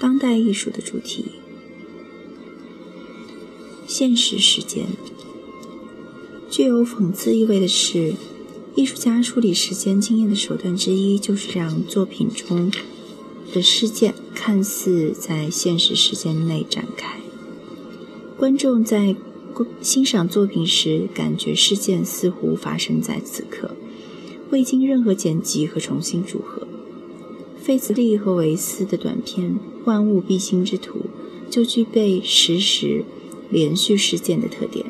当代艺术的主题。现实时间。具有讽刺意味的是，艺术家处理时间经验的手段之一，就是让作品中的事件看似在现实时间内展开。观众在欣赏作品时，感觉事件似乎发生在此刻，未经任何剪辑和重新组合。费兹利和维斯的短片《万物必兴之图》就具备实时连续事件的特点。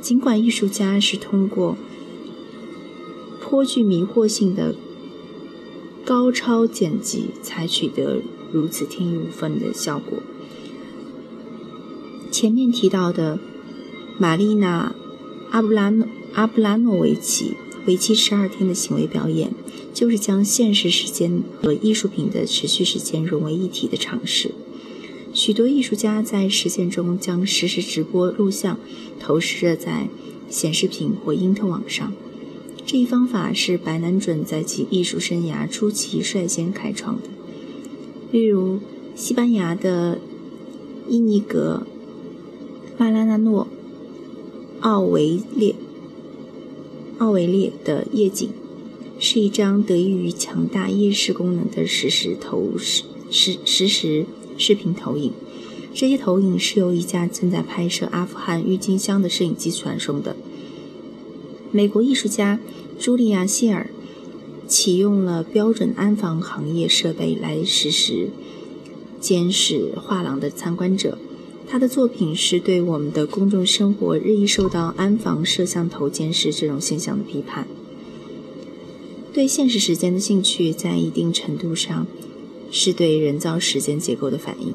尽管艺术家是通过颇具迷惑性的高超剪辑才取得如此天衣无缝的效果，前面提到的玛丽娜·阿布拉诺阿布拉诺维奇为期十二天的行为表演，就是将现实时间和艺术品的持续时间融为一体的尝试。许多艺术家在实践中将实时直播录像投射在显示屏或因特网上。这一方法是白南准在其艺术生涯初期率先开创的。例如，西班牙的伊尼格·巴拉纳诺·奥维列奥维列的夜景，是一张得益于强大夜视功能的实时投实实实时。视频投影，这些投影是由一架正在拍摄阿富汗郁金香的摄影机传送的。美国艺术家茱莉亚·谢尔启用了标准安防行业设备来实时监视画廊的参观者。他的作品是对我们的公众生活日益受到安防摄像头监视这种现象的批判。对现实时间的兴趣，在一定程度上。是对人造时间结构的反应。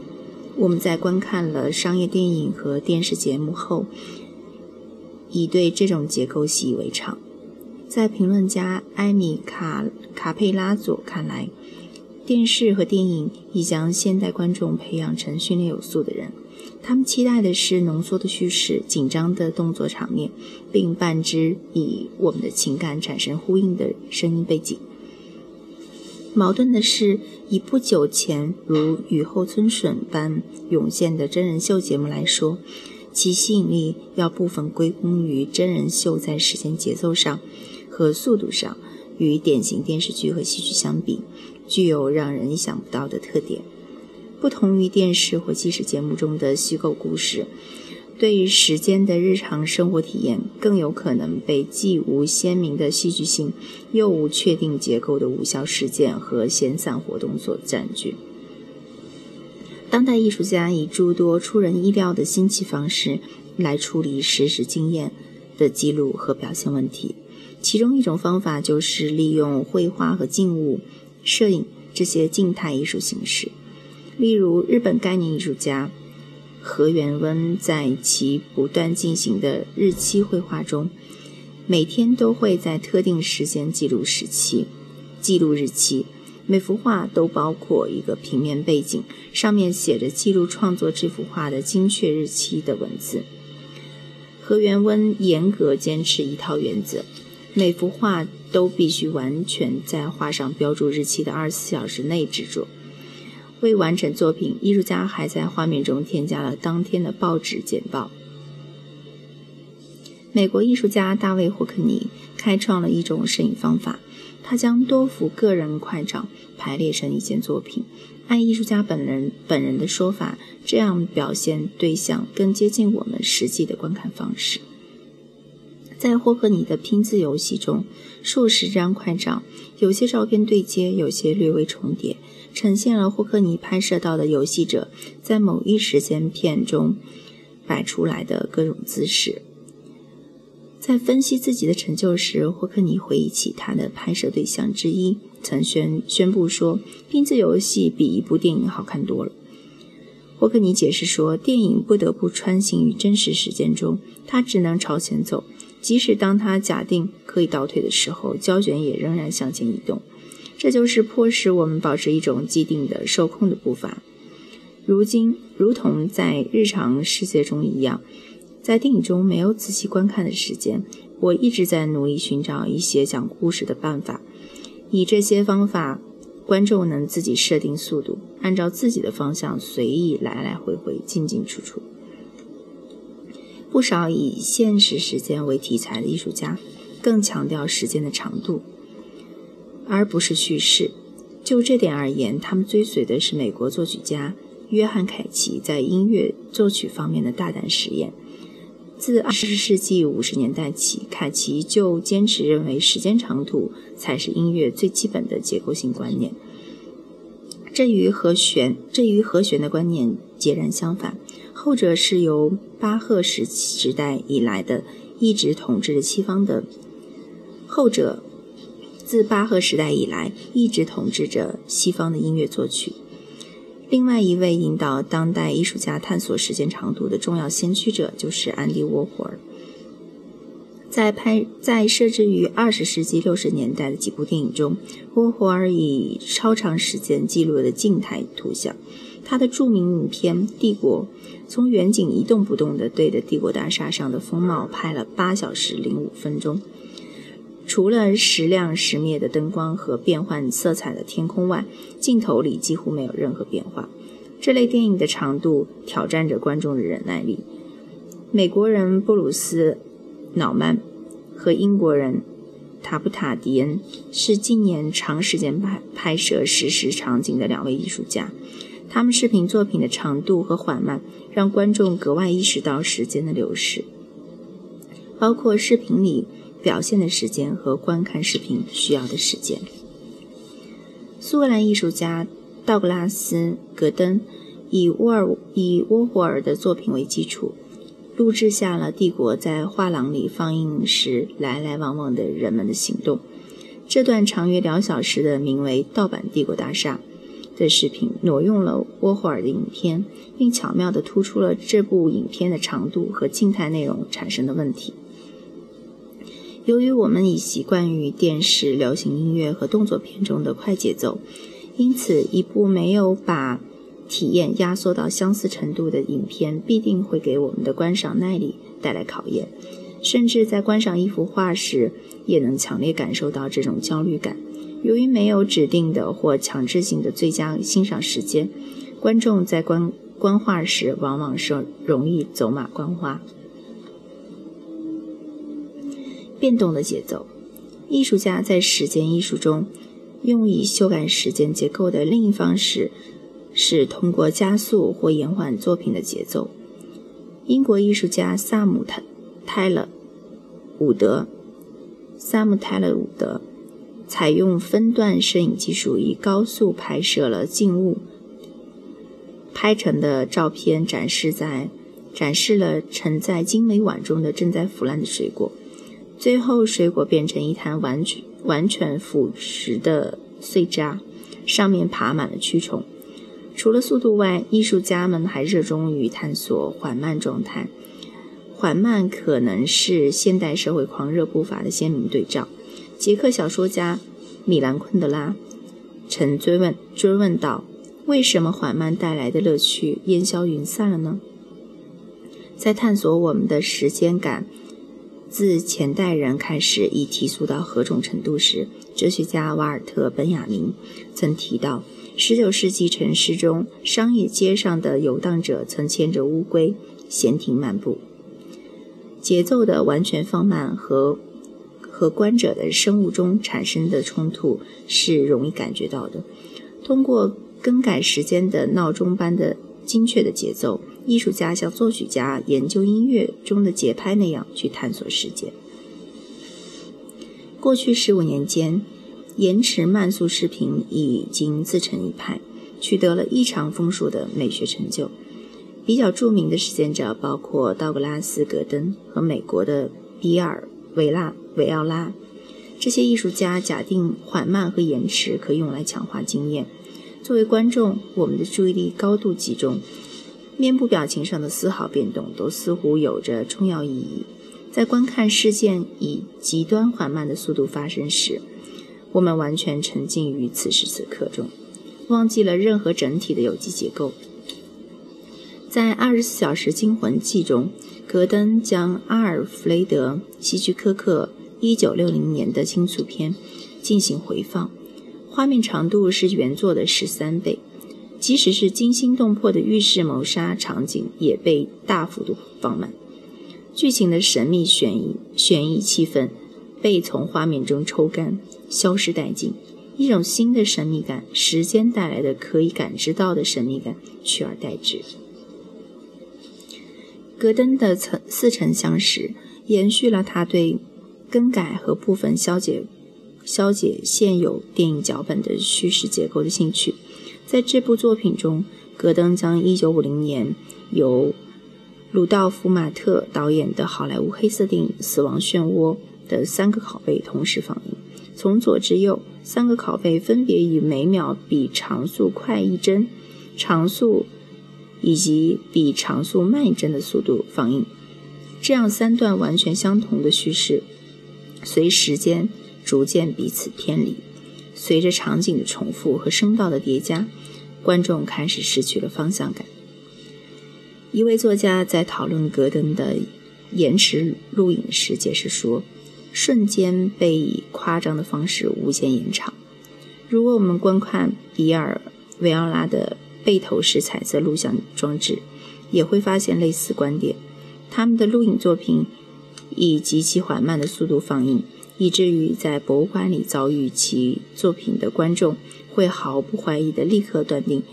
我们在观看了商业电影和电视节目后，已对这种结构习以为常。在评论家埃米卡卡佩拉佐看来，电视和电影已将现代观众培养成训练有素的人。他们期待的是浓缩的叙事、紧张的动作场面，并伴之以我们的情感产生呼应的声音背景。矛盾的是，以不久前如雨后春笋般涌现的真人秀节目来说，其吸引力要部分归功于真人秀在时间节奏上和速度上，与典型电视剧和戏剧相比，具有让人意想不到的特点。不同于电视或纪实节目中的虚构故事。对于时间的日常生活体验，更有可能被既无鲜明的戏剧性，又无确定结构的无效事件和闲散活动所占据。当代艺术家以诸多出人意料的新奇方式来处理实时经验的记录和表现问题，其中一种方法就是利用绘画和静物、摄影这些静态艺术形式，例如日本概念艺术家。何元温在其不断进行的日期绘画中，每天都会在特定时间记录时期、记录日期。每幅画都包括一个平面背景，上面写着记录创作这幅画的精确日期的文字。何元温严格坚持一套原则：每幅画都必须完全在画上标注日期的二十四小时内制作。未完成作品，艺术家还在画面中添加了当天的报纸简报。美国艺术家大卫·霍克尼开创了一种摄影方法，他将多幅个人快照排列成一件作品。按艺术家本人本人的说法，这样表现对象更接近我们实际的观看方式。在霍克尼的拼字游戏中，数十张快照，有些照片对接，有些略微重叠。呈现了霍克尼拍摄到的游戏者在某一时间片中摆出来的各种姿势。在分析自己的成就时，霍克尼回忆起他的拍摄对象之一曾宣宣布说：“拼字游戏比一部电影好看多了。”霍克尼解释说：“电影不得不穿行于真实时间中，他只能朝前走，即使当它假定可以倒退的时候，胶卷也仍然向前移动。”这就是迫使我们保持一种既定的受控的步伐。如今，如同在日常世界中一样，在电影中没有仔细观看的时间，我一直在努力寻找一些讲故事的办法。以这些方法观众能自己设定速度，按照自己的方向随意来来回回、进进出出。不少以现实时间为题材的艺术家，更强调时间的长度，而不是叙事。就这点而言，他们追随的是美国作曲家约翰·凯奇在音乐作曲方面的大胆实验。自二十世纪五十年代起，凯奇就坚持认为时间长度才是音乐最基本的结构性观念。这与和弦这与和弦的观念截然相反。后者是由巴赫时时代以来的一直统治着西方的，后者自巴赫时代以来一直统治着西方的音乐作曲。另外一位引导当代艺术家探索时间长度的重要先驱者就是安迪沃霍尔。在拍在设置于二十世纪六十年代的几部电影中，沃霍尔以超长时间记录了静态图像。他的著名影片《帝国》从远景一动不动地对着帝国大厦上的风貌拍了八小时零五分钟。除了时亮时灭的灯光和变换色彩的天空外，镜头里几乎没有任何变化。这类电影的长度挑战着观众的忍耐力。美国人布鲁斯·瑙曼和英国人塔布塔迪恩是近年长时间拍拍摄实时场景的两位艺术家。他们视频作品的长度和缓慢，让观众格外意识到时间的流逝，包括视频里表现的时间和观看视频需要的时间。苏格兰艺术家道格拉斯·戈登以沃尔以沃霍尔的作品为基础，录制下了帝国在画廊里放映时来来往往的人们的行动。这段长约两小时的名为《盗版帝国大厦》。的视频挪用了沃霍尔的影片，并巧妙地突出了这部影片的长度和静态内容产生的问题。由于我们已习惯于电视、流行音乐和动作片中的快节奏，因此一部没有把体验压缩到相似程度的影片必定会给我们的观赏耐力带来考验。甚至在观赏一幅画时，也能强烈感受到这种焦虑感。由于没有指定的或强制性的最佳欣赏时间，观众在观观画时往往是容易走马观花。变动的节奏，艺术家在时间艺术中用以修改时间结构的另一方式是通过加速或延缓作品的节奏。英国艺术家萨姆泰泰勒伍德，萨姆泰勒伍德。采用分段摄影技术，以高速拍摄了静物拍成的照片，展示在展示了盛在精美碗中的正在腐烂的水果。最后，水果变成一滩完全完全腐蚀的碎渣，上面爬满了蛆虫。除了速度外，艺术家们还热衷于探索缓慢状态。缓慢可能是现代社会狂热步伐的鲜明对照。捷克小说家米兰昆德拉曾追问追问道：“为什么缓慢带来的乐趣烟消云散了呢？”在探索我们的时间感自前代人开始已提速到何种程度时，哲学家瓦尔特·本雅明曾提到：19世纪城市中，商业街上的游荡者曾牵着乌龟闲庭漫步。节奏的完全放慢和。和观者的生物钟产生的冲突是容易感觉到的。通过更改时间的闹钟般的精确的节奏，艺术家像作曲家研究音乐中的节拍那样去探索时间。过去十五年间，延迟慢速视频已经自成一派，取得了异常丰硕的美学成就。比较著名的实践者包括道格拉斯·戈登和美国的比尔·维拉。维奥拉，这些艺术家假定缓慢和延迟可用来强化经验。作为观众，我们的注意力高度集中，面部表情上的丝毫变动都似乎有着重要意义。在观看事件以极端缓慢的速度发生时，我们完全沉浸于此时此刻中，忘记了任何整体的有机结构。在《二十四小时惊魂记》中，戈登将阿尔弗雷德·希区柯克。一九六零年的惊悚片进行回放，画面长度是原作的十三倍，即使是惊心动魄的浴室谋杀场景也被大幅度放慢，剧情的神秘悬疑悬疑气氛被从画面中抽干，消失殆尽。一种新的神秘感，时间带来的可以感知到的神秘感取而代之。戈登的曾似曾相识，延续了他对更改和部分消解消解现有电影脚本的叙事结构的兴趣。在这部作品中，戈登将1950年由鲁道夫·马特导演的好莱坞黑色电影《死亡漩涡》的三个拷贝同时放映。从左至右，三个拷贝分别以每秒比常速快一帧、常速以及比常速慢一帧的速度放映。这样三段完全相同的叙事，随时间逐渐彼此偏离。随着场景的重复和声道的叠加，观众开始失去了方向感。一位作家在讨论戈登的延迟录影时解释说。瞬间被以夸张的方式无限延长。如果我们观看比尔·维奥拉的背投式彩色录像装置，也会发现类似观点。他们的录影作品以极其缓慢的速度放映，以至于在博物馆里遭遇其作品的观众会毫不怀疑地立刻断定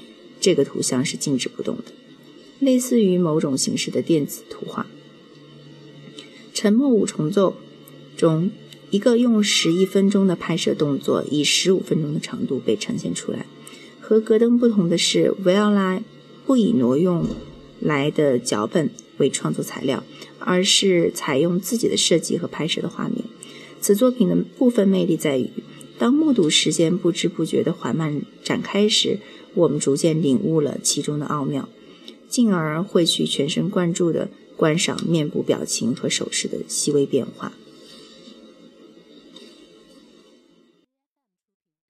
这个图像是静止不动的，类似于某种形式的电子图画。沉默五重奏。中，一个用十一分钟的拍摄动作，以十五分钟的长度被呈现出来。和戈登不同的是，维奥拉不以挪用来的脚本为创作材料，而是采用自己的设计和拍摄的画面。此作品的部分魅力在于，当目睹时间不知不觉的缓慢展开时，我们逐渐领悟了其中的奥妙，进而会去全神贯注地观赏面部表情和手势的细微变化。